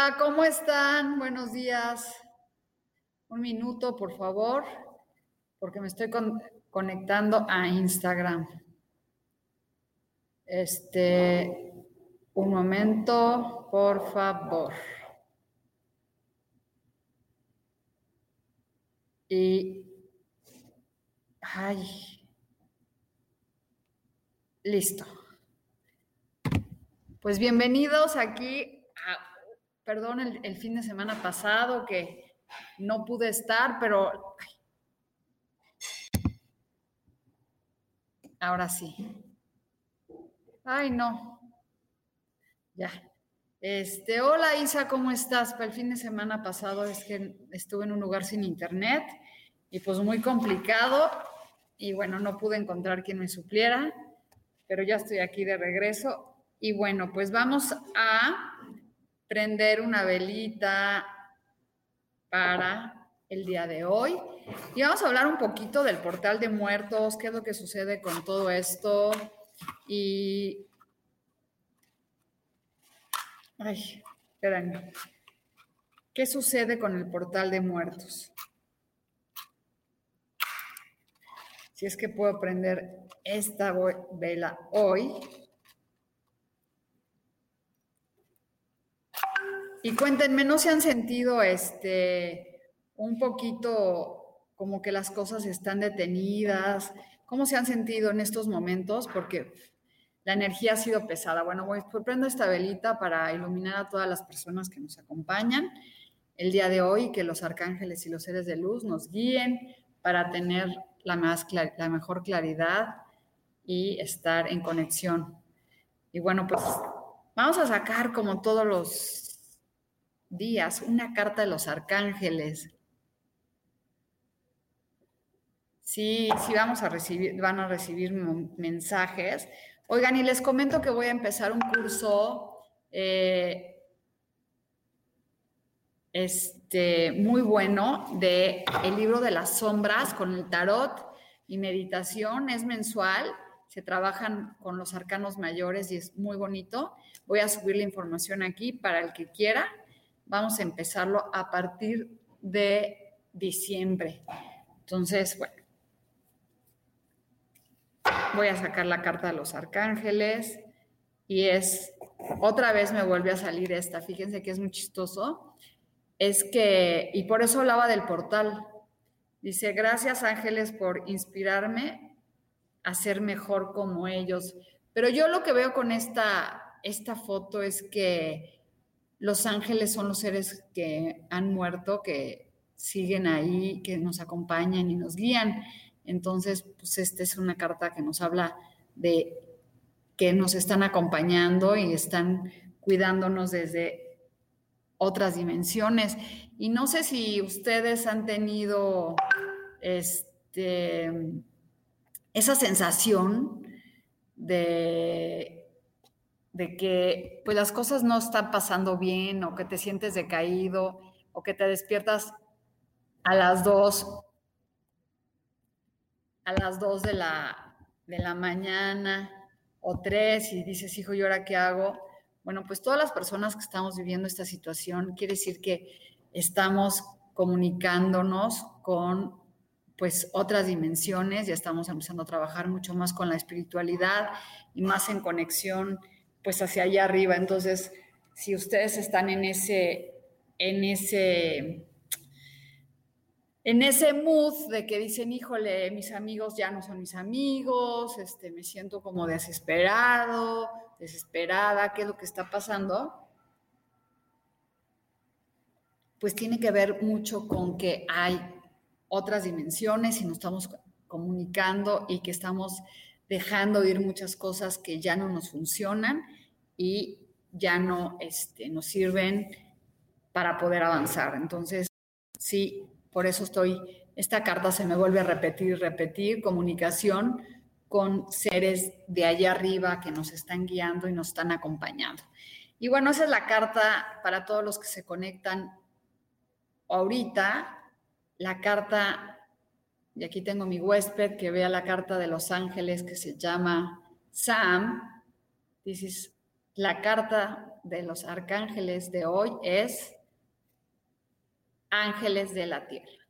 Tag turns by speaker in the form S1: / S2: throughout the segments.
S1: Hola, ¿cómo están? Buenos días. Un minuto, por favor, porque me estoy conectando a Instagram. Este, un momento, por favor. Y, ay, listo. Pues bienvenidos aquí perdón el, fin de semana pasado que no pude estar, pero ahora sí. Ay, no. Ya. Este, hola Isa, ¿cómo estás? Para el fin de semana pasado es que estuve en un lugar sin internet y pues muy complicado y bueno, no pude encontrar quien me supliera, pero ya estoy aquí de regreso y bueno, pues vamos a prender una velita para el día de hoy. Y vamos a hablar un poquito del portal de muertos, qué es lo que sucede con todo esto. Y... Ay, espérenme. ¿Qué sucede con el portal de muertos? Si es que puedo prender esta vela hoy. Y cuéntenme, ¿no se han sentido este un poquito como que las cosas están detenidas? ¿Cómo se han sentido en estos momentos? Porque la energía ha sido pesada. Bueno, voy pues prendo esta velita para iluminar a todas las personas que nos acompañan el día de hoy, que los arcángeles y los seres de luz nos guíen para tener la, más la mejor claridad y estar en conexión. Y bueno, pues vamos a sacar como todos los días una carta de los arcángeles. Sí, sí vamos a recibir, van a recibir mensajes. Oigan, y les comento que voy a empezar un curso eh, este, muy bueno de el libro de las sombras con el tarot y meditación. Es mensual, se trabajan con los arcanos mayores y es muy bonito. Voy a subir la información aquí para el que quiera vamos a empezarlo a partir de diciembre. Entonces, bueno, voy a sacar la carta de los arcángeles y es, otra vez me vuelve a salir esta, fíjense que es muy chistoso, es que, y por eso hablaba del portal, dice, gracias ángeles por inspirarme a ser mejor como ellos. Pero yo lo que veo con esta, esta foto es que los ángeles son los seres que han muerto, que siguen ahí, que nos acompañan y nos guían. Entonces, pues esta es una carta que nos habla de que nos están acompañando y están cuidándonos desde otras dimensiones. Y no sé si ustedes han tenido este, esa sensación de de que pues las cosas no están pasando bien o que te sientes decaído o que te despiertas a las dos a las de la, de la mañana o tres y dices, hijo, ¿y ahora qué hago? Bueno, pues todas las personas que estamos viviendo esta situación, quiere decir que estamos comunicándonos con pues otras dimensiones, ya estamos empezando a trabajar mucho más con la espiritualidad y más en conexión pues hacia allá arriba. Entonces, si ustedes están en ese, en ese, en ese mood de que dicen, híjole, mis amigos ya no son mis amigos, este, me siento como desesperado, desesperada, ¿qué es lo que está pasando? Pues tiene que ver mucho con que hay otras dimensiones y nos estamos comunicando y que estamos dejando ir muchas cosas que ya no nos funcionan y ya no este, nos sirven para poder avanzar. Entonces, sí, por eso estoy, esta carta se me vuelve a repetir repetir, comunicación con seres de allá arriba que nos están guiando y nos están acompañando. Y bueno, esa es la carta para todos los que se conectan ahorita. La carta, y aquí tengo mi huésped que vea la carta de los ángeles que se llama Sam. This la carta de los arcángeles de hoy es ángeles de la tierra.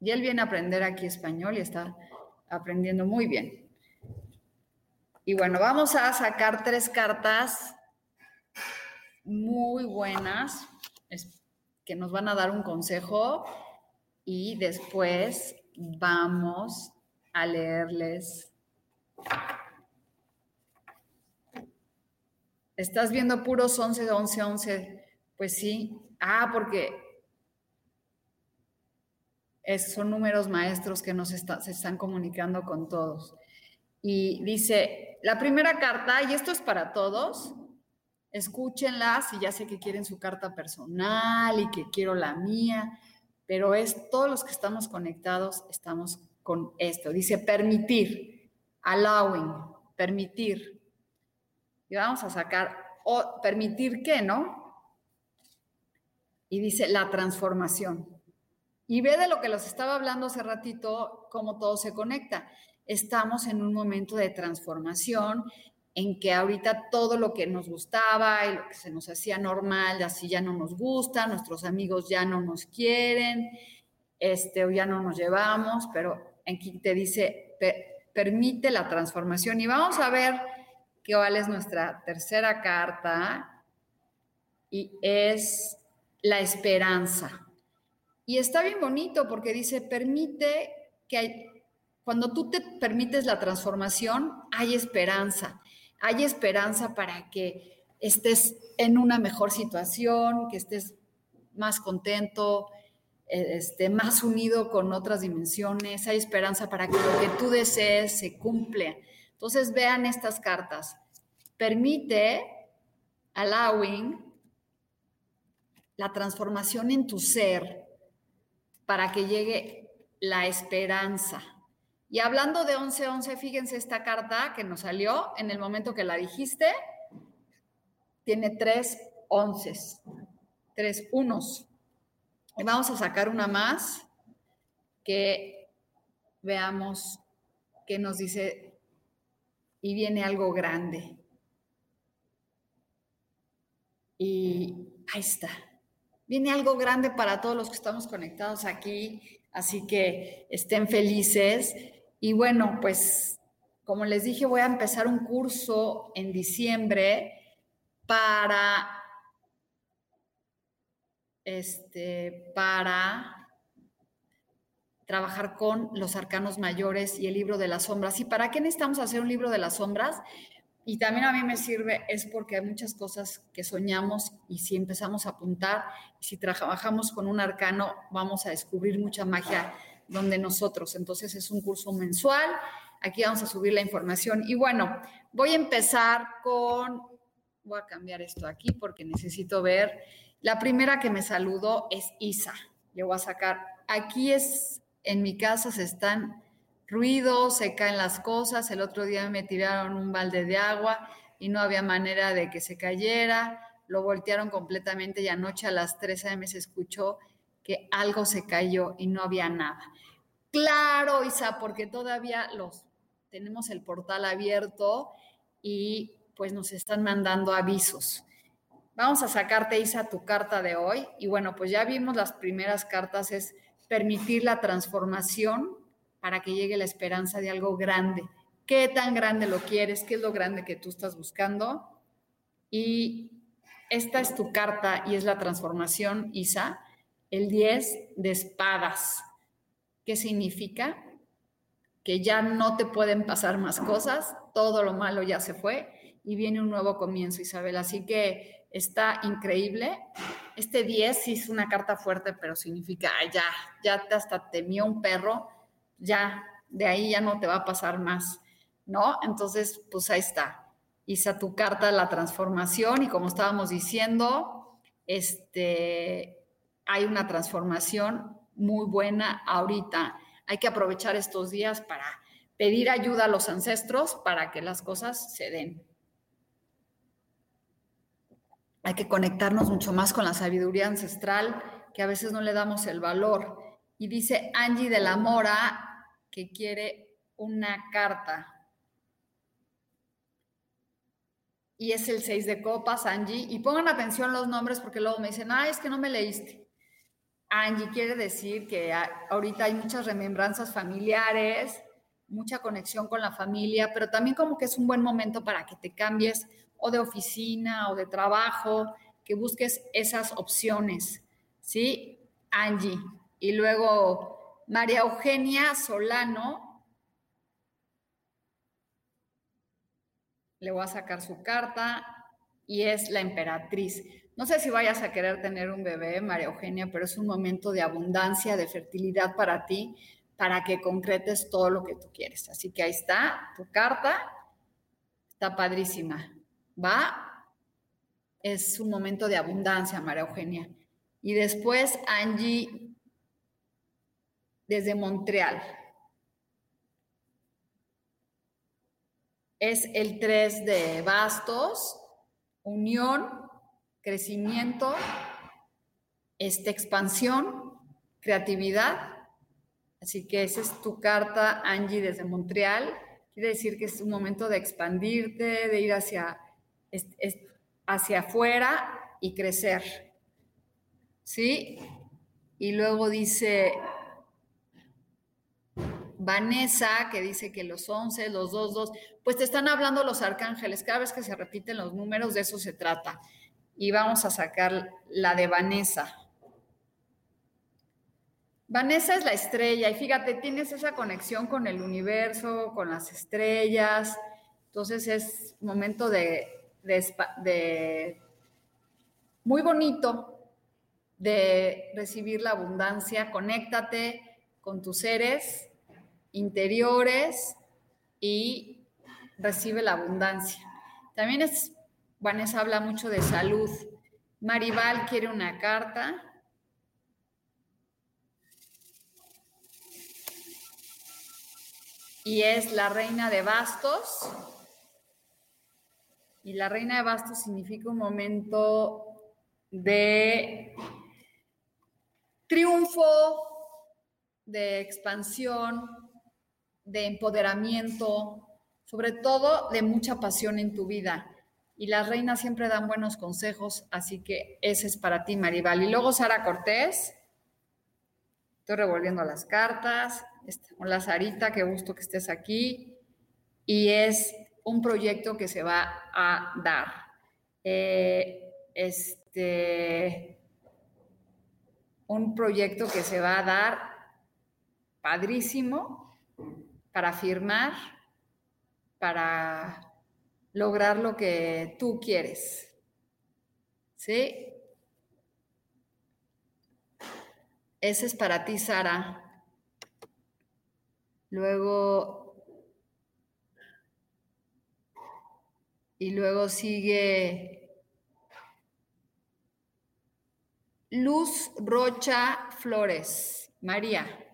S1: Y él viene a aprender aquí español y está aprendiendo muy bien. Y bueno, vamos a sacar tres cartas muy buenas que nos van a dar un consejo y después vamos a leerles Estás viendo puros 11, 11, 11. Pues sí. Ah, porque son números maestros que nos se están comunicando con todos. Y dice, la primera carta, y esto es para todos, escúchenla si ya sé que quieren su carta personal y que quiero la mía, pero es todos los que estamos conectados estamos con esto. Dice permitir, allowing, permitir y vamos a sacar, o permitir que, ¿no? Y dice la transformación. Y ve de lo que los estaba hablando hace ratito, cómo todo se conecta. Estamos en un momento de transformación en que ahorita todo lo que nos gustaba y lo que se nos hacía normal, así ya no nos gusta, nuestros amigos ya no nos quieren, este, o ya no nos llevamos, pero aquí te dice, permite la transformación. Y vamos a ver cuál es nuestra tercera carta y es la esperanza. Y está bien bonito porque dice, permite que hay, cuando tú te permites la transformación, hay esperanza. Hay esperanza para que estés en una mejor situación, que estés más contento, e, este, más unido con otras dimensiones. Hay esperanza para que lo que tú desees se cumpla entonces vean estas cartas. Permite, allowing, la transformación en tu ser para que llegue la esperanza. Y hablando de 11-11, fíjense esta carta que nos salió en el momento que la dijiste. Tiene tres onces, tres unos. Y vamos a sacar una más que veamos qué nos dice y viene algo grande. Y ahí está. Viene algo grande para todos los que estamos conectados aquí, así que estén felices. Y bueno, pues como les dije, voy a empezar un curso en diciembre para este para trabajar con los arcanos mayores y el libro de las sombras. ¿Y para qué necesitamos hacer un libro de las sombras? Y también a mí me sirve, es porque hay muchas cosas que soñamos y si empezamos a apuntar, si trabajamos con un arcano, vamos a descubrir mucha magia donde nosotros. Entonces es un curso mensual. Aquí vamos a subir la información. Y bueno, voy a empezar con, voy a cambiar esto aquí porque necesito ver. La primera que me saludó es Isa. Yo voy a sacar, aquí es en mi casa se están ruidos, se caen las cosas. El otro día me tiraron un balde de agua y no había manera de que se cayera. Lo voltearon completamente y anoche a las 3 a.m. se escuchó que algo se cayó y no había nada. Claro, Isa, porque todavía los tenemos el portal abierto y pues nos están mandando avisos. Vamos a sacarte, Isa, tu carta de hoy. Y bueno, pues ya vimos las primeras cartas, es permitir la transformación para que llegue la esperanza de algo grande. ¿Qué tan grande lo quieres? ¿Qué es lo grande que tú estás buscando? Y esta es tu carta y es la transformación, Isa, el 10 de espadas. ¿Qué significa? Que ya no te pueden pasar más cosas, todo lo malo ya se fue y viene un nuevo comienzo, Isabel. Así que está increíble. Este 10 sí es una carta fuerte, pero significa, ya, ya hasta temió un perro, ya, de ahí ya no te va a pasar más, ¿no? Entonces, pues ahí está Isa, tu carta la transformación y como estábamos diciendo, este, hay una transformación muy buena ahorita. Hay que aprovechar estos días para pedir ayuda a los ancestros para que las cosas se den. Hay que conectarnos mucho más con la sabiduría ancestral, que a veces no le damos el valor. Y dice Angie de la Mora que quiere una carta. y es el 6 de copas, Angie. Y pongan atención los nombres porque luego me dicen, ah, es que no me leíste. Angie quiere decir que ahorita hay muchas remembranzas familiares, mucha conexión con la familia, pero también como que es un buen momento para que te cambies o de oficina o de trabajo, que busques esas opciones, ¿sí? Angie. Y luego María Eugenia Solano, le voy a sacar su carta y es la emperatriz. No sé si vayas a querer tener un bebé, María Eugenia, pero es un momento de abundancia, de fertilidad para ti, para que concretes todo lo que tú quieres. Así que ahí está tu carta, está padrísima. ¿Va? Es un momento de abundancia, María Eugenia. Y después Angie desde Montreal. es el 3 de bastos, unión, crecimiento, esta expansión, creatividad. Así que esa es tu carta, Angie, desde Montreal. Quiere decir que es un momento de expandirte, de ir hacia, hacia afuera y crecer. ¿Sí? Y luego dice Vanessa, que dice que los 11, los 2, 2, pues te están hablando los arcángeles. Cada vez que se repiten los números, de eso se trata. Y vamos a sacar la de Vanessa. Vanessa es la estrella y fíjate, tienes esa conexión con el universo, con las estrellas. Entonces es momento de, de, muy bonito de recibir la abundancia. Conéctate con tus seres interiores y recibe la abundancia. También es, Vanessa habla mucho de salud. Maribal quiere una carta. Y es la reina de bastos. Y la reina de bastos significa un momento de triunfo, de expansión, de empoderamiento, sobre todo de mucha pasión en tu vida. Y las reinas siempre dan buenos consejos, así que ese es para ti, Maribal. Y luego Sara Cortés. Estoy revolviendo las cartas. Hola Sarita, qué gusto que estés aquí. Y es un proyecto que se va a dar. Eh, este, un proyecto que se va a dar padrísimo para firmar, para lograr lo que tú quieres. ¿Sí? Ese es para ti, Sara. Luego, y luego sigue Luz Rocha Flores. María.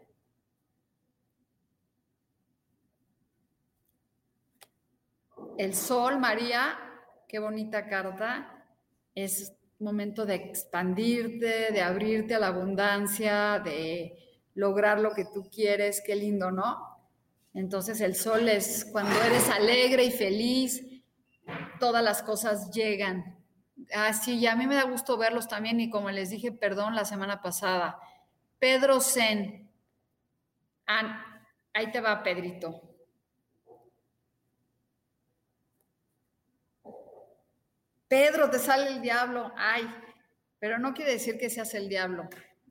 S1: El sol, María, qué bonita carta. Es momento de expandirte, de abrirte a la abundancia, de lograr lo que tú quieres. Qué lindo, ¿no? Entonces el sol es cuando eres alegre y feliz, todas las cosas llegan. Así, ah, y a mí me da gusto verlos también y como les dije, perdón, la semana pasada. Pedro Zen. Ah, ahí te va, Pedrito. Pedro, te sale el diablo. Ay, pero no quiere decir que seas el diablo,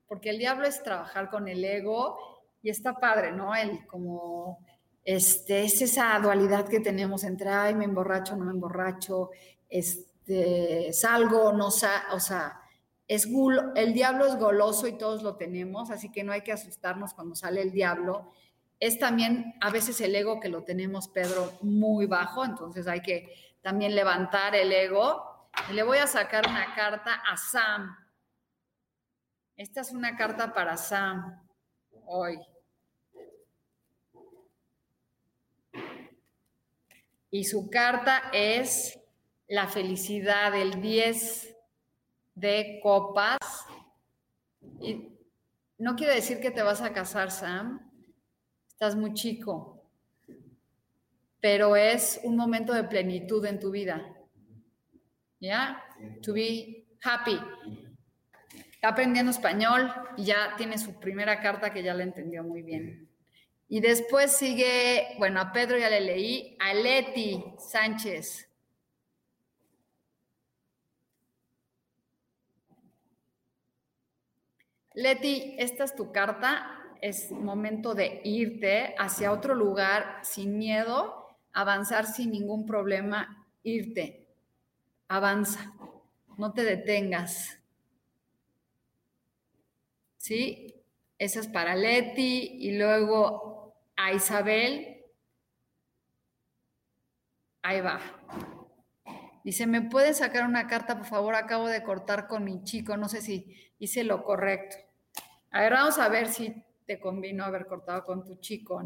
S1: porque el diablo es trabajar con el ego y está padre, ¿no? El como, este, es esa dualidad que tenemos entre, ay, me emborracho, no me emborracho, este, salgo, no salgo, o sea, es el diablo es goloso y todos lo tenemos, así que no hay que asustarnos cuando sale el diablo. Es también a veces el ego que lo tenemos, Pedro, muy bajo, entonces hay que también levantar el ego. Y le voy a sacar una carta a Sam. Esta es una carta para Sam hoy. Y su carta es la felicidad, el 10 de copas. Y no quiere decir que te vas a casar, Sam. Estás muy chico. Pero es un momento de plenitud en tu vida. ¿Ya? To be happy. Está aprendiendo español y ya tiene su primera carta que ya la entendió muy bien. Y después sigue, bueno, a Pedro ya le leí, a Leti Sánchez. Leti, esta es tu carta. Es momento de irte hacia otro lugar sin miedo, avanzar sin ningún problema, irte. Avanza, no te detengas. ¿Sí? Esa es para Leti y luego a Isabel. Ahí va. Dice, ¿me puedes sacar una carta, por favor? Acabo de cortar con mi chico, no sé si hice lo correcto. A ver, vamos a ver si te convino haber cortado con tu chico.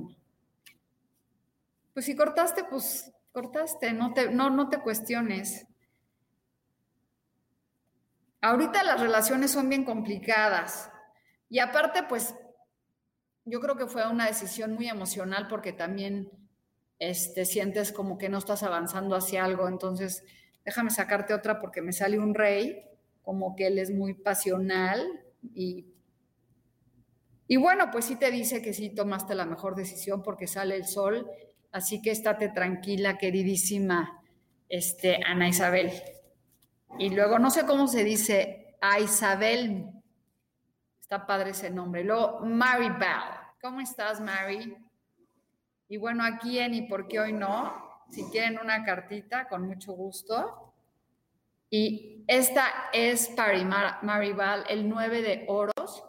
S1: Pues si cortaste, pues cortaste, no te, no, no te cuestiones. Ahorita las relaciones son bien complicadas y aparte, pues yo creo que fue una decisión muy emocional porque también este, sientes como que no estás avanzando hacia algo, entonces déjame sacarte otra porque me sale un rey, como que él es muy pasional y y bueno, pues sí te dice que sí tomaste la mejor decisión porque sale el sol, así que estate tranquila, queridísima este, Ana Isabel. Y luego, no sé cómo se dice, a Isabel, está padre ese nombre. Luego, Mary Bell. ¿Cómo estás, Mary? Y bueno, aquí en Y por qué hoy no, si quieren una cartita, con mucho gusto. Y esta es para Maribal, el 9 de oros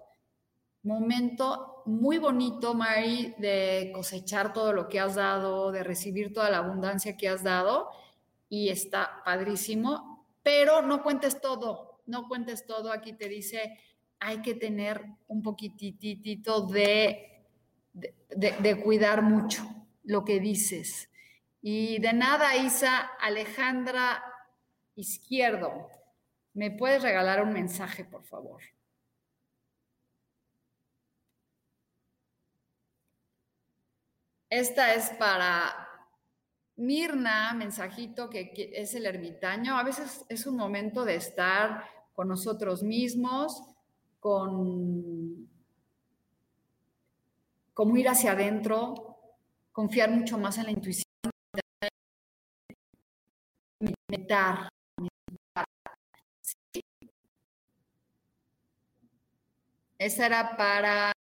S1: momento muy bonito, Mari, de cosechar todo lo que has dado, de recibir toda la abundancia que has dado y está padrísimo, pero no cuentes todo, no cuentes todo, aquí te dice, hay que tener un poquititito de, de, de cuidar mucho lo que dices. Y de nada, Isa, Alejandra Izquierdo, ¿me puedes regalar un mensaje, por favor? Esta es para Mirna, mensajito que, es el ermitaño. A veces es un momento de estar con nosotros mismos, con como ir hacia adentro, confiar mucho más en la intuición, meditar, Esa era para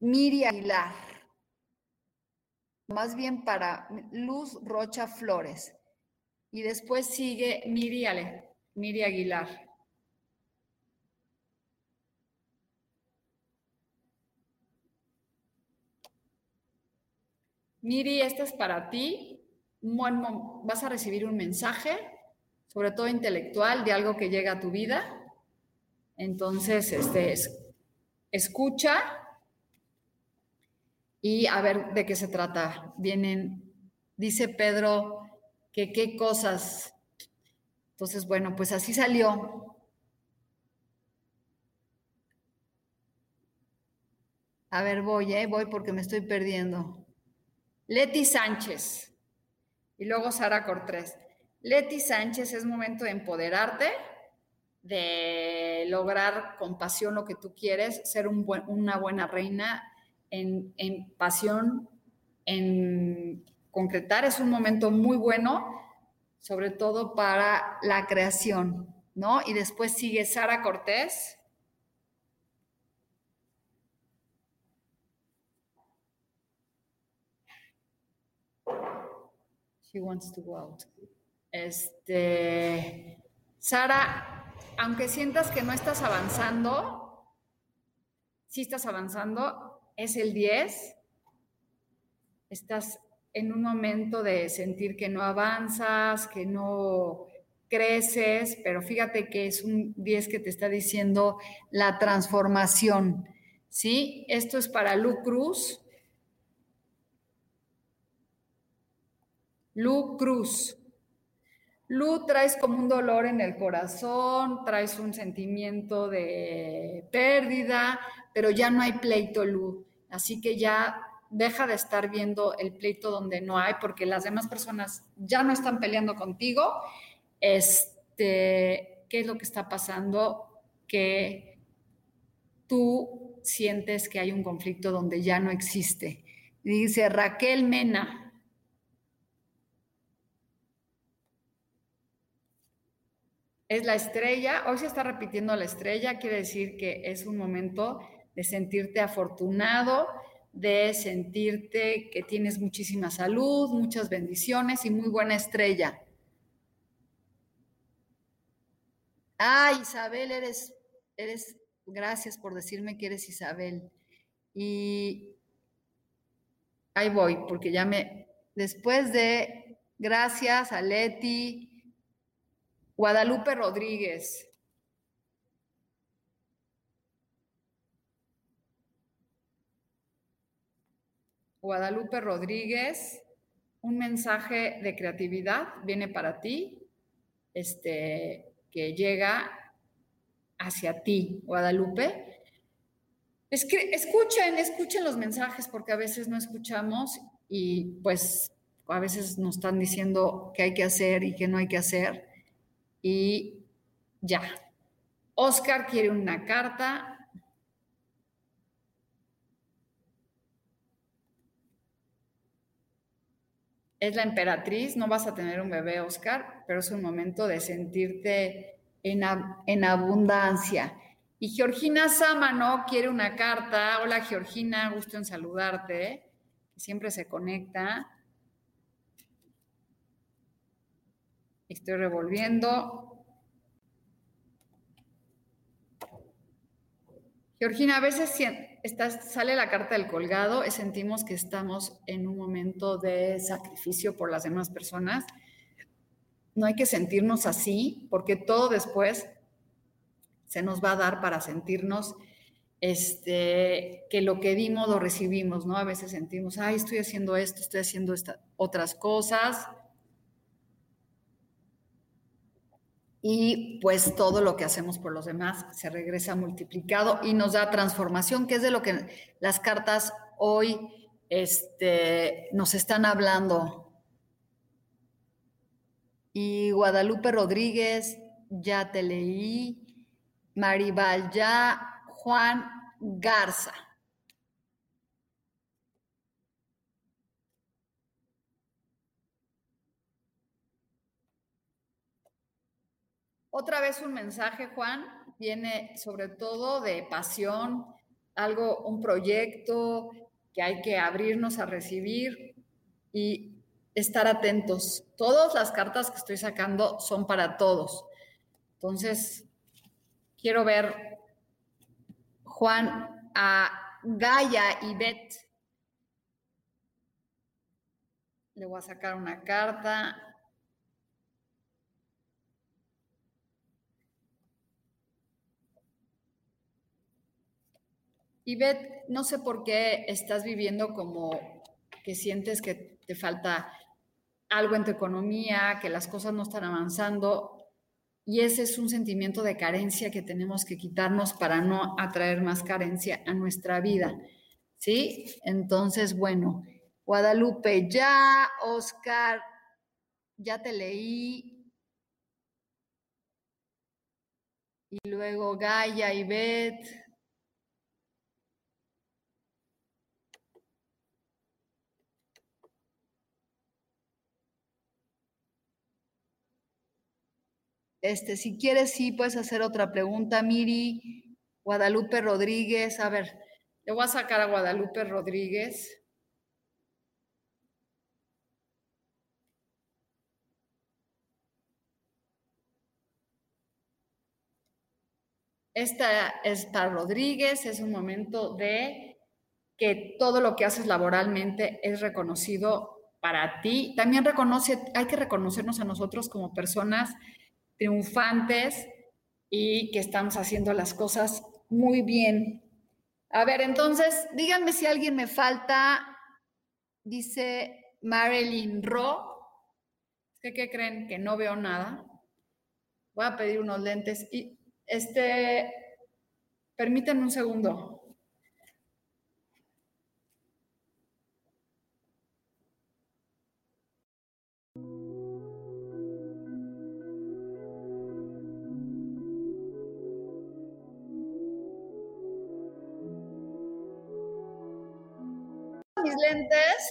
S1: Miri Aguilar. Más bien para Luz Rocha Flores. Y después sigue Miri, Ale, Miri Aguilar. Miri, esta es para ti. Vas a recibir un mensaje, sobre todo intelectual, de algo que llega a tu vida. Entonces, este, escucha y a ver de qué se trata. Vienen, dice Pedro, que qué cosas. Entonces, bueno, pues así salió. A ver, voy, ¿eh? voy porque me estoy perdiendo. Leti Sánchez y luego Sara Cortés. Leti Sánchez, es momento de empoderarte, de lograr con pasión lo que tú quieres, ser una buena reina, en, pasión, en concretar, es un momento muy bueno, sobre todo para la creación, ¿no? Y después sigue Sara Cortés. Este, Sara, aunque sientas que no estás avanzando, sí estás avanzando, es el 10. Estás en un momento de sentir que no avanzas, que no creces, pero fíjate que es un 10 que te está diciendo la transformación. ¿Sí? Esto es para Lu Cruz. Lu Cruz. Lu, traes como un dolor en el corazón, traes un sentimiento de pérdida, pero ya no hay pleito, Lu. Así que ya deja de estar viendo el pleito donde no hay, porque las demás personas ya no están peleando contigo. Este, ¿Qué es lo que está pasando? Que tú sientes que hay un conflicto donde ya no existe. Dice Raquel Mena. Es la estrella, hoy se está repitiendo la estrella, quiere decir que es un momento de sentirte afortunado, de sentirte que tienes muchísima salud, muchas bendiciones y muy buena estrella. Ah, Isabel, eres, eres, gracias por decirme que eres Isabel. Y ahí voy, porque ya me, después de, gracias a Leti, Guadalupe Rodríguez, Guadalupe Rodríguez, un mensaje de creatividad viene para ti, este, que llega hacia ti, Guadalupe. Es que escuchen, escuchen los mensajes porque a veces no escuchamos y pues a veces nos están diciendo qué hay que hacer y qué no hay que hacer. Y ya. Oscar quiere una carta, es la emperatriz, no vas a tener un bebé, Oscar, pero es un momento de sentirte en, en abundancia. Y Georgina Sámano quiere una carta. Hola Georgina, gusto en saludarte, siempre se conecta. Estoy revolviendo. Georgina, a veces sale la carta del colgado sentimos que estamos en un momento de sacrificio por las demás personas. No hay que sentirnos así, porque todo después se nos va a dar para sentirnos este, que lo que dimos lo recibimos, ¿no? A veces sentimos, ay, estoy haciendo esto, estoy haciendo otras cosas, y pues todo lo que hacemos por los demás se regresa multiplicado y nos da transformación, que es de lo que las cartas hoy este, nos están hablando. Y Guadalupe Rodríguez, ya te leí. Maribal, ya. Juan Garza. Otra vez un mensaje, Juan, viene sobre todo de pasión, algo, un proyecto que hay que abrirnos a recibir y estar atentos. Todas las cartas que estoy sacando son para todos. Entonces, quiero ver, Juan, a Gaia y Beth. Le voy a sacar una carta. Beth, no sé por qué estás viviendo como que sientes que te falta algo en tu economía, que las cosas no están avanzando. Y ese es un sentimiento de carencia que tenemos que quitarnos para no atraer más carencia a nuestra vida. ¿Sí? Entonces, bueno, Guadalupe, ya, Oscar, ya te leí. Y luego Gaia y Este, si quieres, sí, puedes hacer otra pregunta, Miri. Guadalupe Rodríguez, a ver, le voy a sacar a Guadalupe Rodríguez. Esta es para Rodríguez, es un momento de que todo lo que haces laboralmente es reconocido para ti. También reconoce, hay que reconocernos a nosotros como personas triunfantes y que estamos haciendo las cosas muy bien. A ver, entonces, díganme si alguien me falta. Dice Marilyn Ro. ¿Qué creen? Que no veo nada. Voy a pedir unos lentes y este, permítanme un segundo. Mis lentes.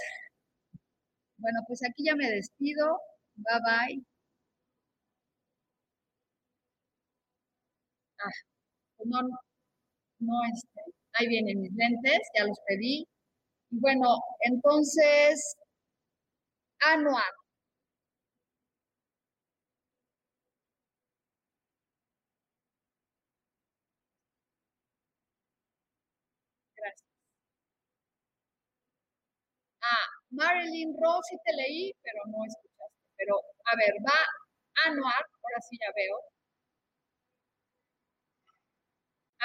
S1: Bueno, pues aquí ya me despido. Bye bye. Ah, pues no, no, este, ahí vienen mis lentes, ya los pedí. Y bueno, entonces, anual. Gracias. Ah, Marilyn Rose, sí te leí, pero no escuchaste. Pero, a ver, va anual, ahora sí ya veo.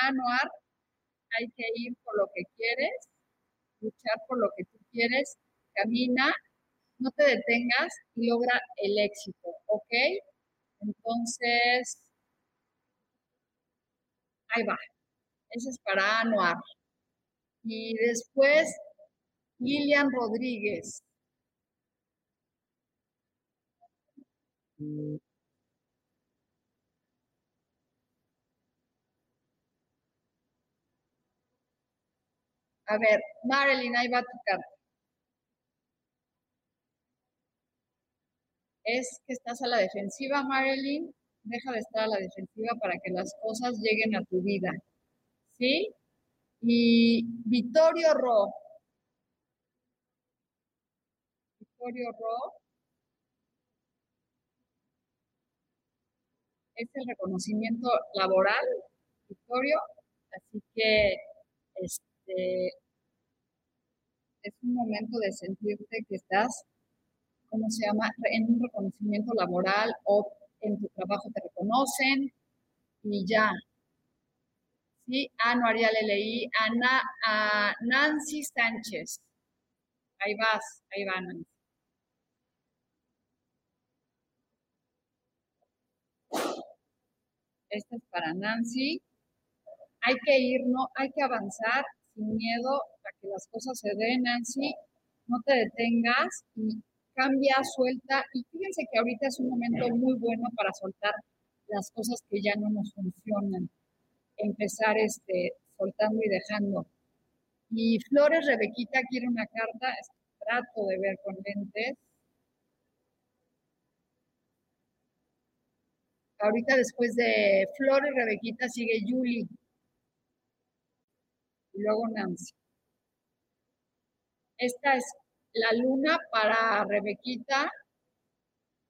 S1: Anuar, hay que ir por lo que quieres, luchar por lo que tú quieres, camina, no te detengas y logra el éxito, ¿ok? Entonces, ahí va. Ese es para Anuar. Y después, Lilian Rodríguez. A ver, Marilyn, ahí va tu carta. Es que estás a la defensiva, Marilyn. Deja de estar a la defensiva para que las cosas lleguen a tu vida. ¿Sí? Y Vittorio Ro. Ro. Es el reconocimiento laboral, Vittorio. Así que, este, es un momento de sentirte que estás, ¿cómo se llama?, en un reconocimiento laboral o en tu trabajo te reconocen y ya. Sí, ah, no haría leí, Ana, a Nancy Sánchez. Ahí vas, ahí va. Esta es para Nancy. Hay que ir, no, hay que avanzar sin miedo a que las cosas se den, Nancy, no te detengas y cambia, suelta. Y fíjense que ahorita es un momento muy bueno para soltar las cosas que ya no nos funcionan. Empezar este, soltando y dejando. Y Flores Rebequita quiere una carta, trato de ver con lentes. Ahorita después de Flores Rebequita sigue Julie y luego Nancy. Esta es la luna para Rebequita.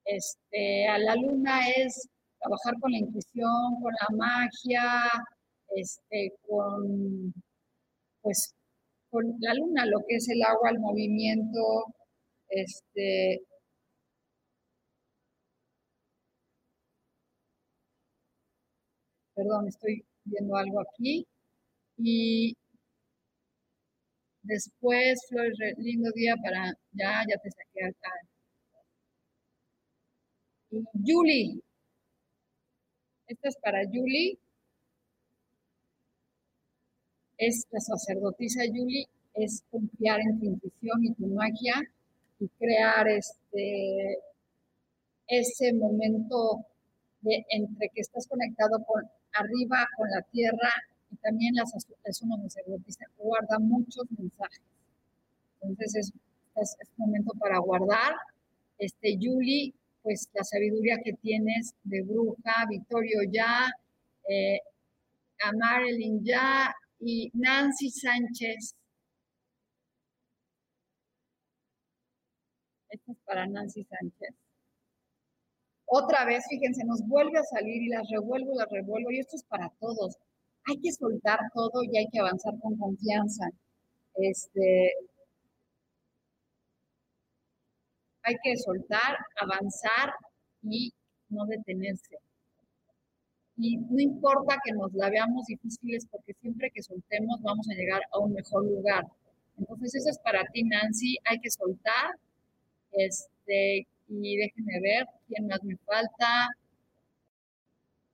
S1: Este, a la luna es trabajar con la intuición, con la magia, este, con, pues, con la luna, lo que es el agua, el movimiento, este, perdón, estoy viendo algo aquí. Y Después, Flores, lindo día para, ya, ya te saqué. Y Julie, esta es para Julie. Es la sacerdotisa Julie, es confiar en tu intuición y tu magia y crear este, ese momento de, entre que estás conectado con arriba, con la tierra también la una sacerdotisa guarda muchos mensajes. Entonces es, es, momento para guardar. Este, Julie, pues la sabiduría que tienes de bruja, Victorio ya, eh, a Marilyn ya y Nancy Sánchez. Esto es para Nancy Sánchez. Otra vez, fíjense, nos vuelve a salir y las revuelvo, las revuelvo, y esto es para todos. Hay que soltar todo y hay que avanzar con confianza. Este, hay que soltar, avanzar y no detenerse. Y no importa que nos la veamos difíciles, porque siempre que soltemos vamos a llegar a un mejor lugar. Entonces, eso es para ti, Nancy. Hay que soltar. Este, y déjenme ver quién más me falta.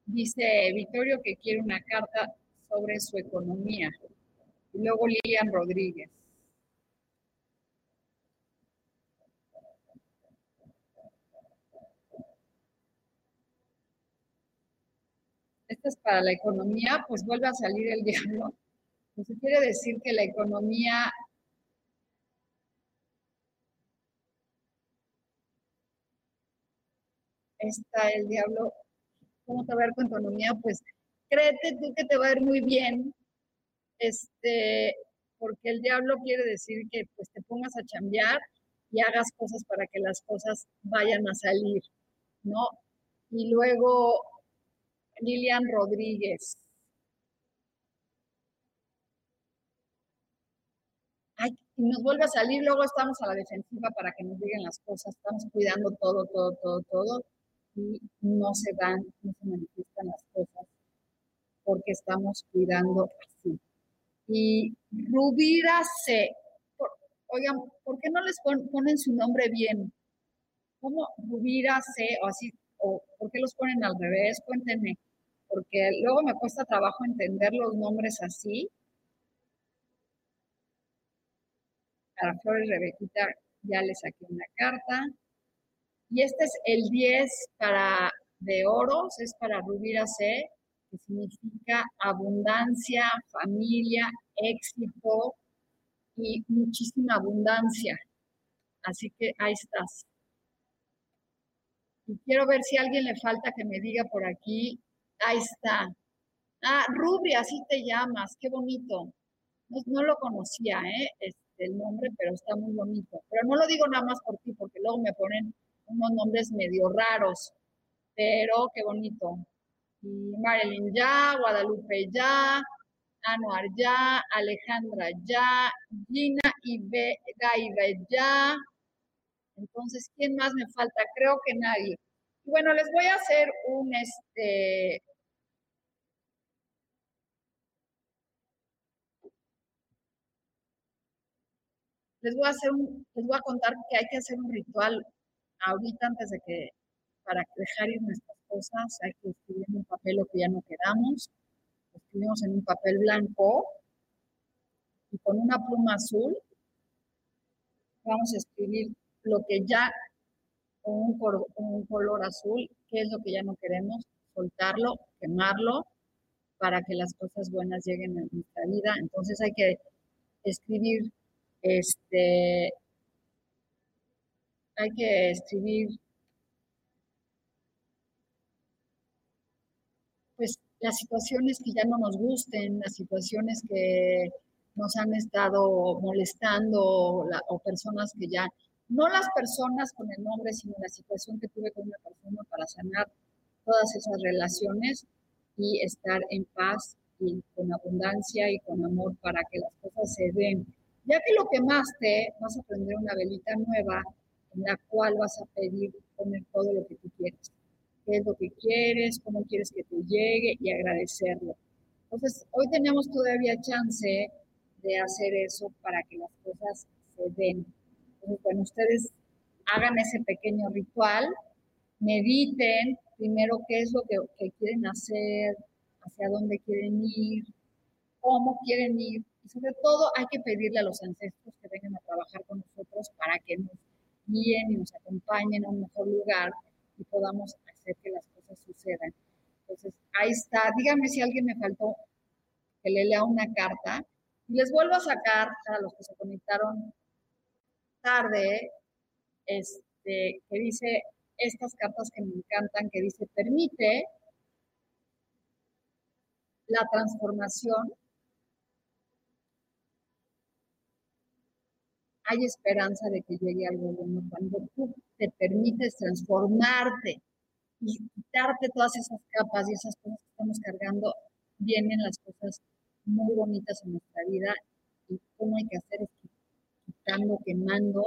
S1: Dice Vittorio que quiere una carta sobre su economía. Y luego Lilian Rodríguez. Esta es para la economía, pues vuelve a salir el diablo. Eso quiere decir que la economía está el diablo. ¿Cómo te va a ver con economía? Pues créete tú que te va a ir muy bien, este, porque el diablo quiere decir que pues te pongas a chambear y hagas cosas para que las cosas vayan a salir, ¿no? Y luego Lilian Rodríguez. Ay, y nos vuelve a salir, luego estamos a la defensiva para que nos digan las cosas, estamos cuidando todo, todo, todo, todo, y no se dan, no se manifiestan las cosas porque estamos cuidando así. Y Rubira C. oigan, ¿por qué no les ponen su nombre bien? ¿Cómo Rubira C. o así? ¿O por qué los ponen al revés? Cuéntenme porque luego me cuesta trabajo entender los nombres así. Para Flores Rebequita ya le saqué una carta. Y este es el 10 para de oros, es para Rubira C, que significa abundancia, familia, éxito y muchísima abundancia. Así que ahí estás. Y quiero ver si alguien le falta que me diga por aquí Ahí está. Ah, Ruby, así te llamas, qué bonito. No, lo conocía, ¿eh? Este, el nombre, pero está muy bonito. Pero no lo digo nada más por ti, porque luego me ponen unos nombres medio raros, pero qué bonito. Marilyn ya, Guadalupe ya, Anuar ya, Alejandra ya, Gina y Gaibe ya. Entonces, ¿quién más me falta? Creo que nadie. bueno, les voy a hacer un, este, Les voy a hacer un, les voy a contar que hay que hacer un ritual ahorita antes de que, para dejar ir nuestras cosas, hay que escribir en un papel lo que ya no quedamos. escribimos en un papel blanco y con una pluma azul vamos a escribir lo que ya, con un, un color azul, qué es lo que ya no queremos, soltarlo, quemarlo, para que las cosas buenas lleguen a nuestra vida. Entonces hay que escribir este, hay que escribir, pues, las situaciones que ya no nos gusten, las situaciones que nos han estado molestando o, personas que ya, no las personas con el nombre, sino la situación que tuve con una persona para sanar todas esas relaciones y estar en paz y con abundancia y con amor para que las cosas se den. Ya que lo quemaste, vas a prender una velita nueva en la cual vas a pedir poner todo lo que tú quieres. ¿Qué es lo que quieres? ¿Cómo quieres que te llegue? Y agradecerlo. Entonces, hoy tenemos todavía chance de hacer eso para que las cosas se den. Entonces, bueno, ustedes hagan ese pequeño ritual, mediten primero qué es lo que, que quieren hacer, hacia dónde quieren ir, cómo quieren ir, y sobre todo hay que pedirle a los ancestros que vengan a trabajar con nosotros para que nos guíen y nos acompañen a un mejor lugar y podamos hacer que las cosas sucedan. Entonces, ahí está. Díganme si alguien me faltó que le lea una carta. Y les vuelvo a sacar a los que se conectaron tarde, este, que dice estas cartas que me encantan, que dice, permite la transformación. Hay esperanza de que llegue algo bueno cuando tú te permites transformarte y quitarte todas esas capas y esas cosas que estamos cargando, vienen las cosas muy bonitas en nuestra vida y cómo hay que hacer es quitando, quemando.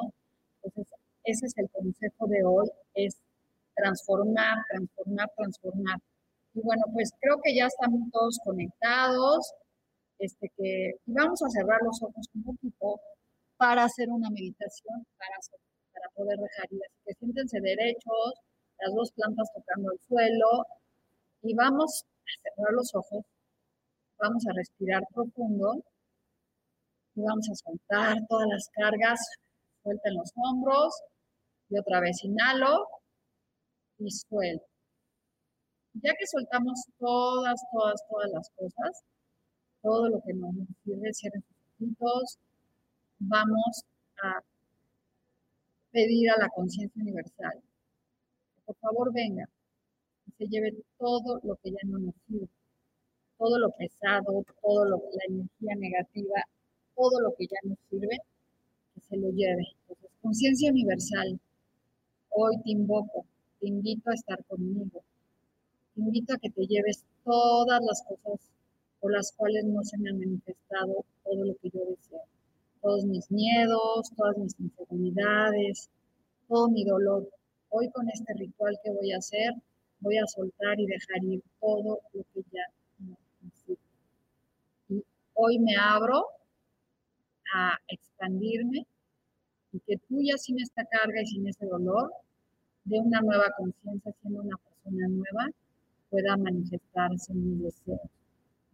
S1: Entonces, ese es el consejo de hoy, es transformar, transformar, transformar. Y bueno, pues creo que ya estamos todos conectados. Este que, vamos a cerrar los ojos un poquito para hacer una meditación, para, para poder dejar ir. Así que siéntense derechos, las dos plantas tocando el suelo y vamos a cerrar los ojos, vamos a respirar profundo y vamos a soltar todas las cargas, suelten los hombros y otra vez inhalo y suelto. Ya que soltamos todas, todas, todas las cosas, todo lo que nos sirve, cierren sus vamos a pedir a la conciencia universal por favor venga y se lleve todo lo que ya no nos sirve, todo lo pesado, todo lo, la energía negativa, todo lo que ya nos sirve, que se lo lleve. Entonces, conciencia universal, hoy te invoco, te invito a estar conmigo, te invito a que te lleves todas las cosas por las cuales no se me ha manifestado todo lo que yo deseo, todos mis miedos, todas mis inseguridades, todo mi dolor, Hoy con este ritual que voy a hacer, voy a soltar y dejar ir todo lo que ya no necesito. Y hoy me abro a expandirme y que tú ya sin esta carga y sin ese dolor, de una nueva conciencia, siendo una persona nueva, pueda manifestarse en mis deseos.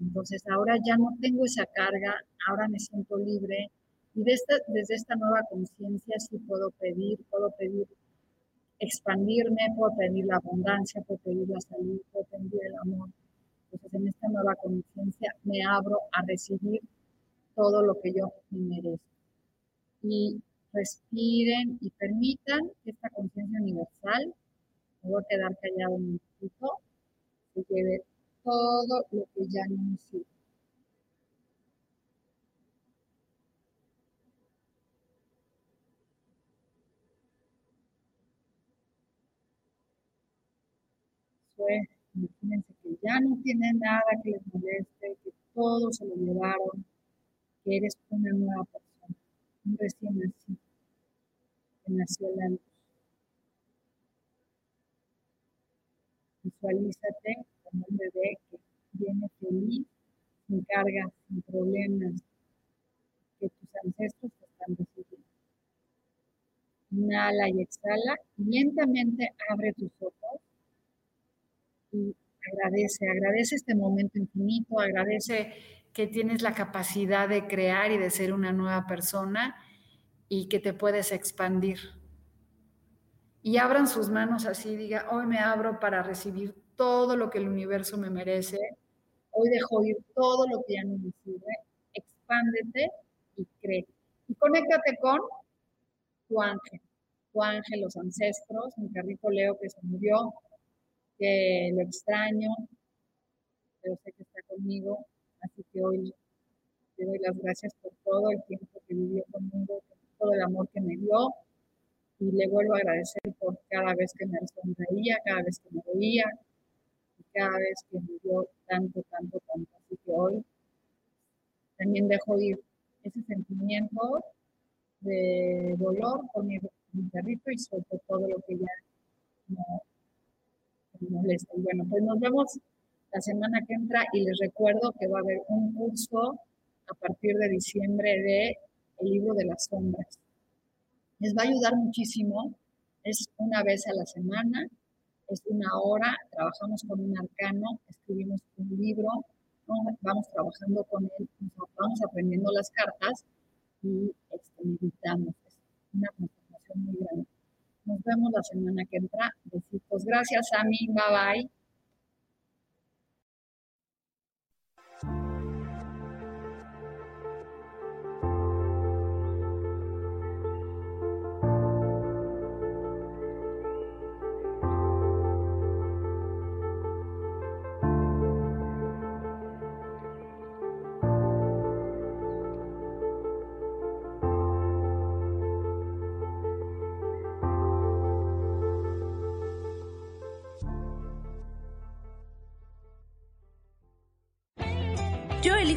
S1: Entonces ahora ya no tengo esa carga, ahora me siento libre y desde esta nueva conciencia sí puedo pedir, puedo pedir expandirme, puedo pedir la abundancia, puedo pedir la salud, puedo pedir el amor. Entonces, en esta nueva conciencia me abro a recibir todo lo que yo me merezco. Y respiren y permitan que esta conciencia universal, me voy a quedar callado un minutito, se lleve todo lo que ya no necesito. imagínense que ya no tienen nada que les moleste, que todo se lo llevaron, que eres una nueva persona, un recién nacido, que nació la luz. Visualízate como un bebé que viene feliz, sin cargas, sin problemas, que tus ancestros te están recibiendo. Inhala y exhala, lentamente abre tus agradece, agradece este momento infinito, agradece que tienes la capacidad de crear y de ser una nueva persona y que te puedes expandir. Y abran sus manos así, diga, hoy me abro para recibir todo lo que el universo me merece, hoy dejo ir todo lo que ya no me sirve, expándete y cree. Y conéctate con tu ángel, tu ángel, los ancestros, mi carrito Leo que se murió, que lo extraño, pero sé que está conmigo, así que hoy le doy las gracias por todo el tiempo que vivió conmigo, por todo el amor que me dio, y le vuelvo a agradecer por cada vez que me sonreía, cada vez que me veía, y cada vez que me dio tanto, tanto, tanto. Así que hoy también dejo ir ese sentimiento de dolor con mi, perrito y sobre todo lo que ya no, bueno, pues nos vemos la semana que entra y les recuerdo que va a haber un curso a partir de diciembre de el libro de las sombras. Les va a ayudar muchísimo. Es una vez a la semana, es una hora, trabajamos con un arcano, escribimos un libro, vamos trabajando con él, vamos aprendiendo las cartas y este, meditamos. Es una transformación muy grande. Nos vemos la semana que entra. Besitos. Gracias, Ami. Bye bye.